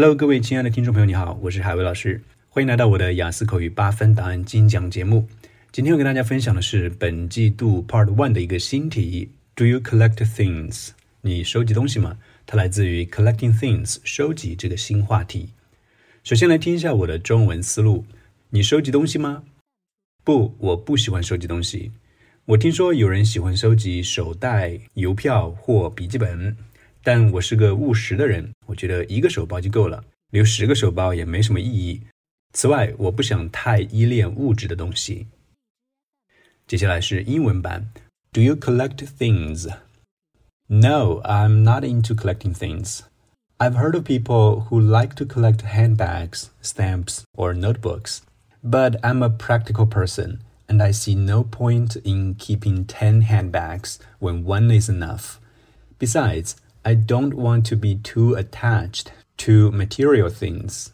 Hello，各位亲爱的听众朋友，你好，我是海威老师，欢迎来到我的雅思口语八分答案精讲节目。今天我跟大家分享的是本季度 Part One 的一个新题：Do you collect things？你收集东西吗？它来自于 Collecting Things，收集这个新话题。首先来听一下我的中文思路：你收集东西吗？不，我不喜欢收集东西。我听说有人喜欢收集手袋、邮票或笔记本。但我是个务实的人，我觉得一个手包就够了，留十个手包也没什么意义。此外，我不想太依恋物质的东西。接下来是英文版：Do you collect things? No, I'm not into collecting things. I've heard of people who like to collect handbags, stamps, or notebooks, but I'm a practical person, and I see no point in keeping 10 handbags when one is enough. Besides, I don't want to be too attached to material things.